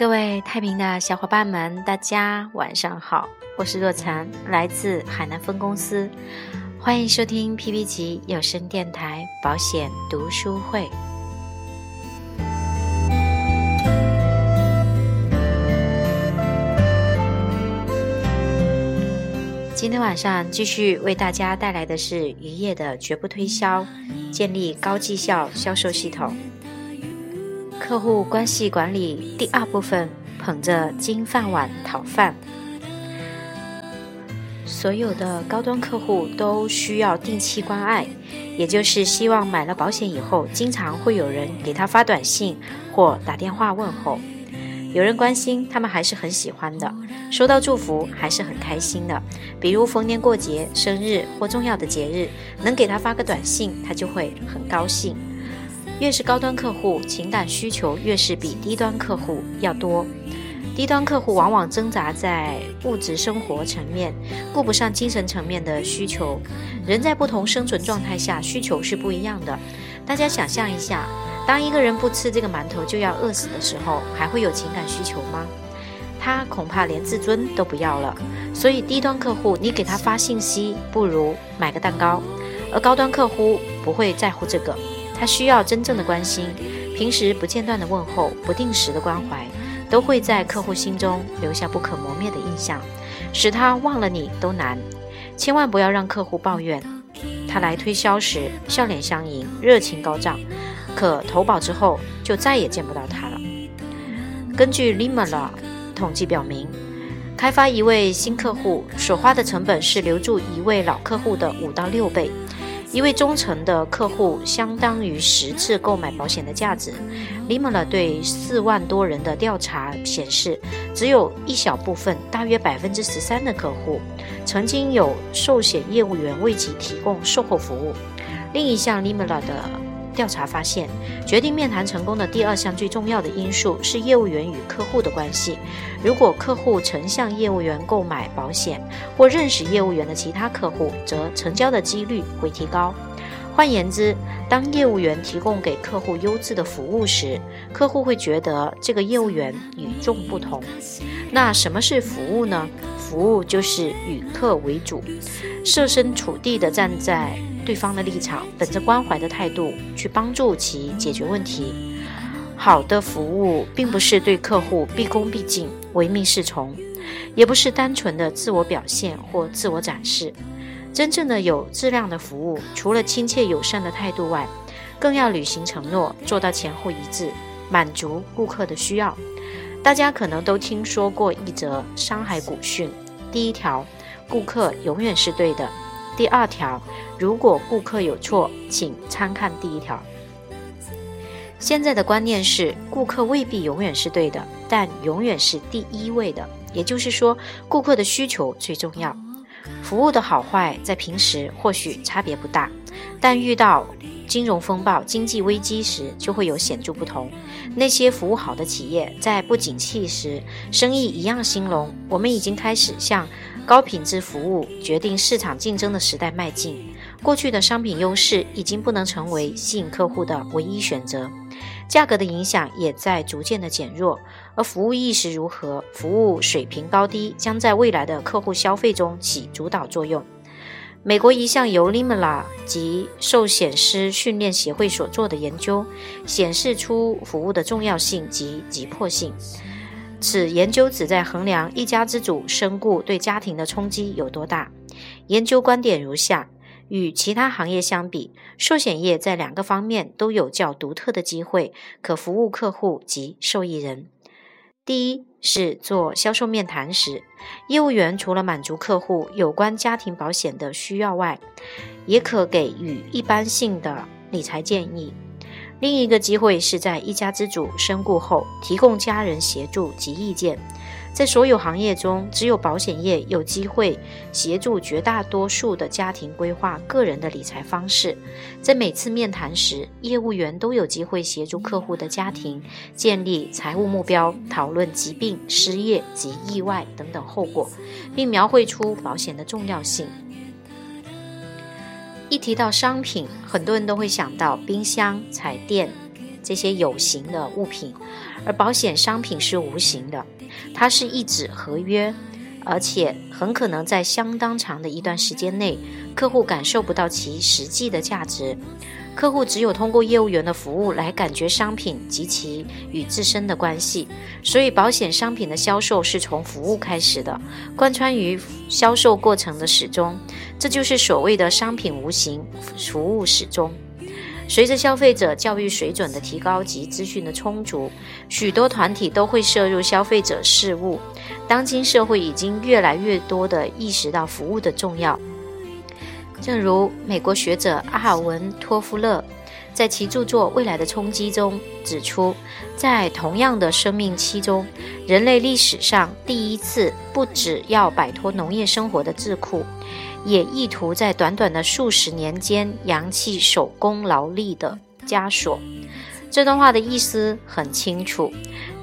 各位太平的小伙伴们，大家晚上好，我是若禅，来自海南分公司，欢迎收听 P P 级有声电台保险读书会。今天晚上继续为大家带来的是渔业的绝不推销，建立高绩效销售系统。客户关系管理第二部分：捧着金饭碗讨饭。所有的高端客户都需要定期关爱，也就是希望买了保险以后，经常会有人给他发短信或打电话问候。有人关心，他们还是很喜欢的；收到祝福，还是很开心的。比如逢年过节、生日或重要的节日，能给他发个短信，他就会很高兴。越是高端客户，情感需求越是比低端客户要多。低端客户往往挣扎在物质生活层面，顾不上精神层面的需求。人在不同生存状态下，需求是不一样的。大家想象一下，当一个人不吃这个馒头就要饿死的时候，还会有情感需求吗？他恐怕连自尊都不要了。所以，低端客户，你给他发信息不如买个蛋糕；而高端客户不会在乎这个。他需要真正的关心，平时不间断的问候，不定时的关怀，都会在客户心中留下不可磨灭的印象，使他忘了你都难。千万不要让客户抱怨，他来推销时笑脸相迎，热情高涨，可投保之后就再也见不到他了。根据 Limala 统计表明，开发一位新客户所花的成本是留住一位老客户的五到六倍。一位忠诚的客户相当于十次购买保险的价值。l i m a 对四万多人的调查显示，只有一小部分，大约百分之十三的客户，曾经有寿险业务员为其提供售后服务。另一项 l i m a 的。调查发现，决定面谈成功的第二项最重要的因素是业务员与客户的关系。如果客户曾向业务员购买保险，或认识业务员的其他客户，则成交的几率会提高。换言之，当业务员提供给客户优质的服务时，客户会觉得这个业务员与众不同。那什么是服务呢？服务就是与客为主，设身处地地站在。对方的立场，本着关怀的态度去帮助其解决问题。好的服务并不是对客户毕恭毕敬、唯命是从，也不是单纯的自我表现或自我展示。真正的有质量的服务，除了亲切友善的态度外，更要履行承诺，做到前后一致，满足顾客的需要。大家可能都听说过一则山海古训：第一条，顾客永远是对的。第二条，如果顾客有错，请参看第一条。现在的观念是，顾客未必永远是对的，但永远是第一位的。也就是说，顾客的需求最重要。服务的好坏在平时或许差别不大，但遇到金融风暴、经济危机时就会有显著不同。那些服务好的企业在不景气时，生意一样兴隆。我们已经开始向。高品质服务决定市场竞争的时代迈进，过去的商品优势已经不能成为吸引客户的唯一选择，价格的影响也在逐渐的减弱，而服务意识如何，服务水平高低将在未来的客户消费中起主导作用。美国一项由 Limala 及寿险师训练协会所做的研究显示出服务的重要性及急迫性。此研究旨在衡量一家之主身故对家庭的冲击有多大。研究观点如下：与其他行业相比，寿险业在两个方面都有较独特的机会，可服务客户及受益人。第一是做销售面谈时，业务员除了满足客户有关家庭保险的需要外，也可给予一般性的理财建议。另一个机会是在一家之主身故后提供家人协助及意见。在所有行业中，只有保险业有机会协助绝大多数的家庭规划个人的理财方式。在每次面谈时，业务员都有机会协助客户的家庭建立财务目标，讨论疾病、失业及意外等等后果，并描绘出保险的重要性。一提到商品，很多人都会想到冰箱、彩电、这些有形的物品，而保险商品是无形的，它是一纸合约，而且很可能在相当长的一段时间内，客户感受不到其实际的价值。客户只有通过业务员的服务来感觉商品及其与自身的关系，所以保险商品的销售是从服务开始的，贯穿于销售过程的始终。这就是所谓的商品无形，服务始终。随着消费者教育水准的提高及资讯的充足，许多团体都会涉入消费者事务。当今社会已经越来越多地意识到服务的重要。正如美国学者阿尔文·托夫勒在其著作《未来的冲击》中指出，在同样的生命期中，人类历史上第一次不只要摆脱农业生活的桎梏，也意图在短短的数十年间扬弃手工劳力的枷锁。这段话的意思很清楚，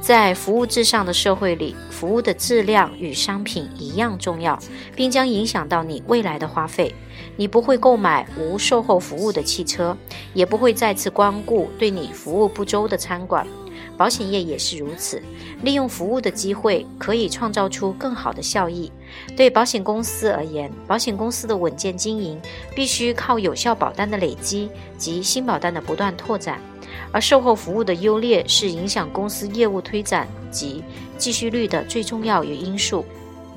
在服务至上的社会里，服务的质量与商品一样重要，并将影响到你未来的花费。你不会购买无售后服务的汽车，也不会再次光顾对你服务不周的餐馆。保险业也是如此，利用服务的机会可以创造出更好的效益。对保险公司而言，保险公司的稳健经营必须靠有效保单的累积及新保单的不断拓展，而售后服务的优劣是影响公司业务推展及继续率的最重要因素。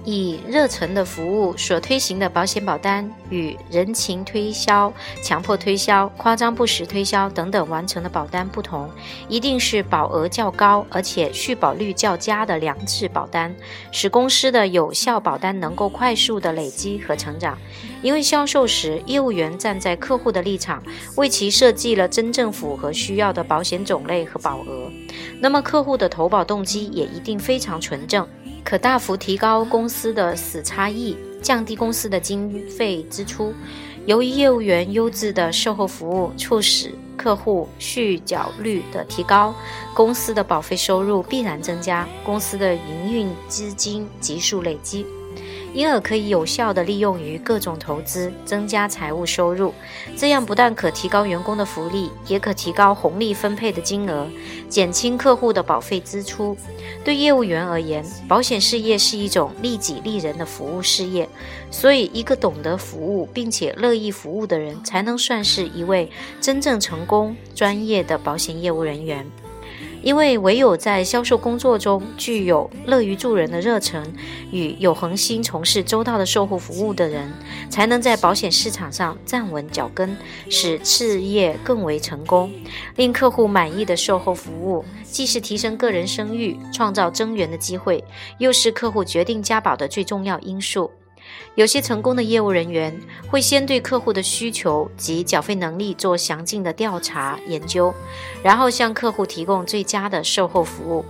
以热忱的服务所推行的保险保单，与人情推销、强迫推销、夸张不实推销等等完成的保单不同，一定是保额较高而且续保率较佳的良质保单，使公司的有效保单能够快速的累积和成长。因为销售时，业务员站在客户的立场，为其设计了真正符合需要的保险种类和保额，那么客户的投保动机也一定非常纯正。可大幅提高公司的死差异，降低公司的经费支出。由于业务员优质的售后服务，促使客户续缴率的提高，公司的保费收入必然增加，公司的营运资金急速累积。因而可以有效地利用于各种投资，增加财务收入。这样不但可提高员工的福利，也可提高红利分配的金额，减轻客户的保费支出。对业务员而言，保险事业是一种利己利人的服务事业，所以一个懂得服务并且乐意服务的人，才能算是一位真正成功、专业的保险业务人员。因为唯有在销售工作中具有乐于助人的热忱与有恒心从事周到的售后服务的人，才能在保险市场上站稳脚跟，使事业更为成功。令客户满意的售后服务，既是提升个人声誉、创造增援的机会，又是客户决定加保的最重要因素。有些成功的业务人员会先对客户的需求及缴费能力做详尽的调查研究，然后向客户提供最佳的售后服务。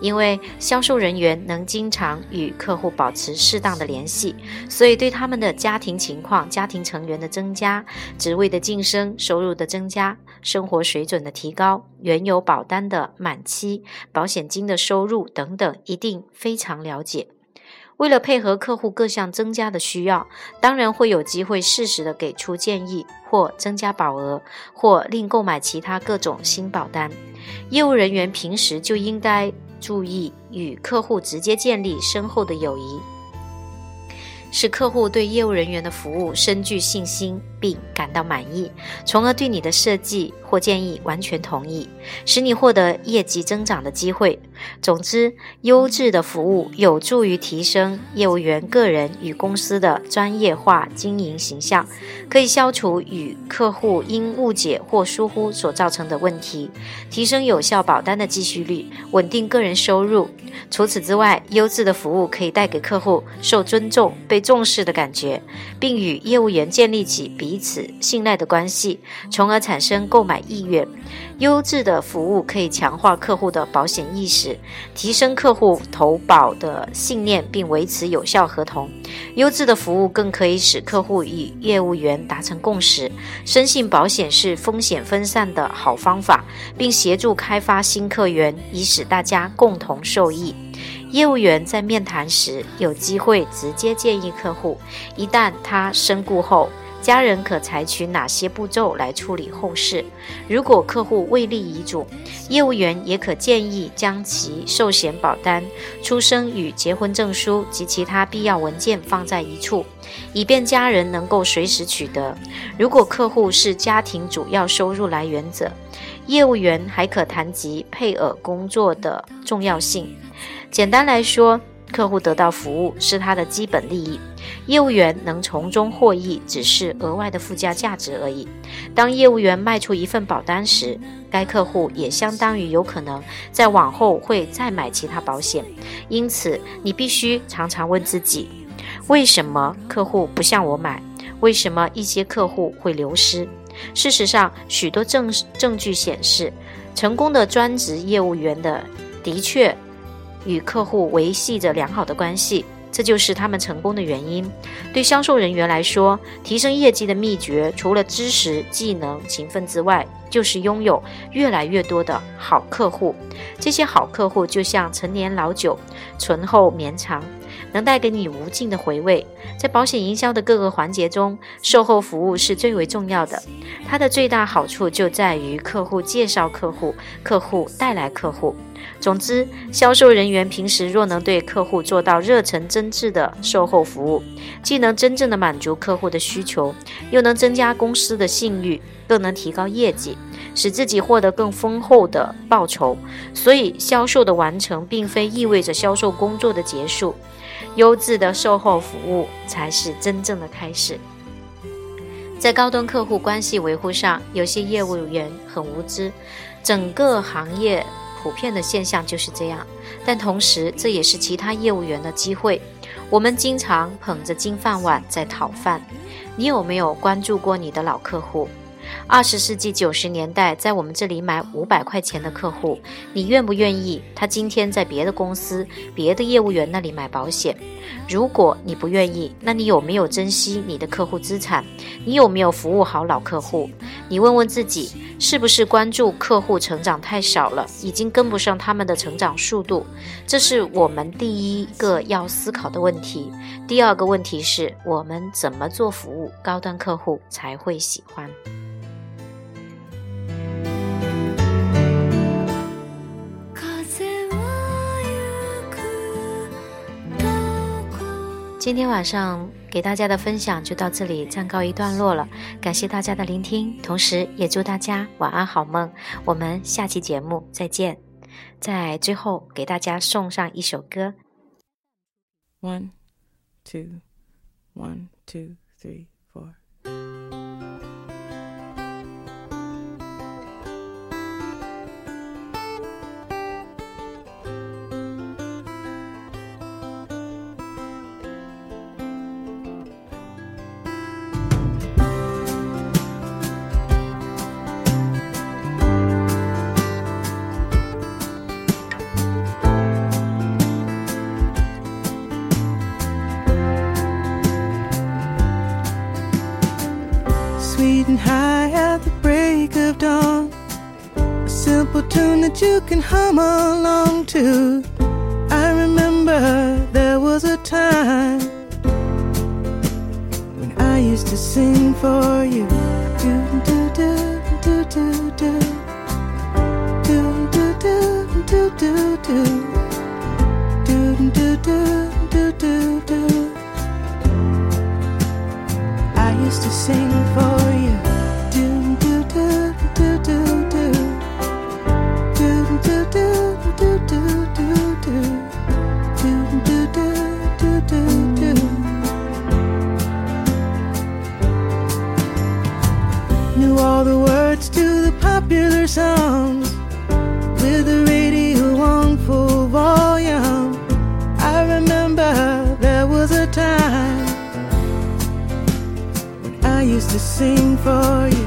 因为销售人员能经常与客户保持适当的联系，所以对他们的家庭情况、家庭成员的增加、职位的晋升、收入的增加、生活水准的提高、原有保单的满期、保险金的收入等等，一定非常了解。为了配合客户各项增加的需要，当然会有机会适时的给出建议，或增加保额，或另购买其他各种新保单。业务人员平时就应该注意与客户直接建立深厚的友谊。使客户对业务人员的服务深具信心，并感到满意，从而对你的设计或建议完全同意，使你获得业绩增长的机会。总之，优质的服务有助于提升业务员个人与公司的专业化经营形象，可以消除与客户因误解或疏忽所造成的问题，提升有效保单的继续率，稳定个人收入。除此之外，优质的服务可以带给客户受尊重、被重视的感觉，并与业务员建立起彼此信赖的关系，从而产生购买意愿。优质的服务可以强化客户的保险意识，提升客户投保的信念，并维持有效合同。优质的服务更可以使客户与业务员达成共识，深信保险是风险分散的好方法，并协助开发新客源，以使大家共同受益。业务员在面谈时有机会直接建议客户，一旦他身故后。家人可采取哪些步骤来处理后事？如果客户未立遗嘱，业务员也可建议将其寿险保单、出生与结婚证书及其他必要文件放在一处，以便家人能够随时取得。如果客户是家庭主要收入来源者，业务员还可谈及配偶工作的重要性。简单来说，客户得到服务是他的基本利益，业务员能从中获益只是额外的附加价值而已。当业务员卖出一份保单时，该客户也相当于有可能在往后会再买其他保险。因此，你必须常常问自己：为什么客户不向我买？为什么一些客户会流失？事实上，许多证证据显示，成功的专职业务员的的确。与客户维系着良好的关系，这就是他们成功的原因。对销售人员来说，提升业绩的秘诀除了知识、技能、勤奋之外，就是拥有越来越多的好客户。这些好客户就像陈年老酒，醇厚绵长，能带给你无尽的回味。在保险营销的各个环节中，售后服务是最为重要的。它的最大好处就在于客户介绍客户，客户带来客户。总之，销售人员平时若能对客户做到热忱真挚的售后服务，既能真正的满足客户的需求，又能增加公司的信誉，更能提高业绩，使自己获得更丰厚的报酬。所以，销售的完成并非意味着销售工作的结束，优质的售后服务才是真正的开始。在高端客户关系维护上，有些业务员很无知，整个行业。普遍的现象就是这样，但同时这也是其他业务员的机会。我们经常捧着金饭碗在讨饭。你有没有关注过你的老客户？二十世纪九十年代，在我们这里买五百块钱的客户，你愿不愿意他今天在别的公司、别的业务员那里买保险？如果你不愿意，那你有没有珍惜你的客户资产？你有没有服务好老客户？你问问自己，是不是关注客户成长太少了，已经跟不上他们的成长速度？这是我们第一个要思考的问题。第二个问题是我们怎么做服务，高端客户才会喜欢？今天晚上给大家的分享就到这里暂告一段落了，感谢大家的聆听，同时也祝大家晚安好梦。我们下期节目再见。在最后给大家送上一首歌。One, two, one, two, three, four. That you can hum along to. I remember there was a time when I used to sing for you. Do do do do do do do do do do do do do do do do do. I used to sing for you. popular songs with the radio on full volume. I remember there was a time when I used to sing for you.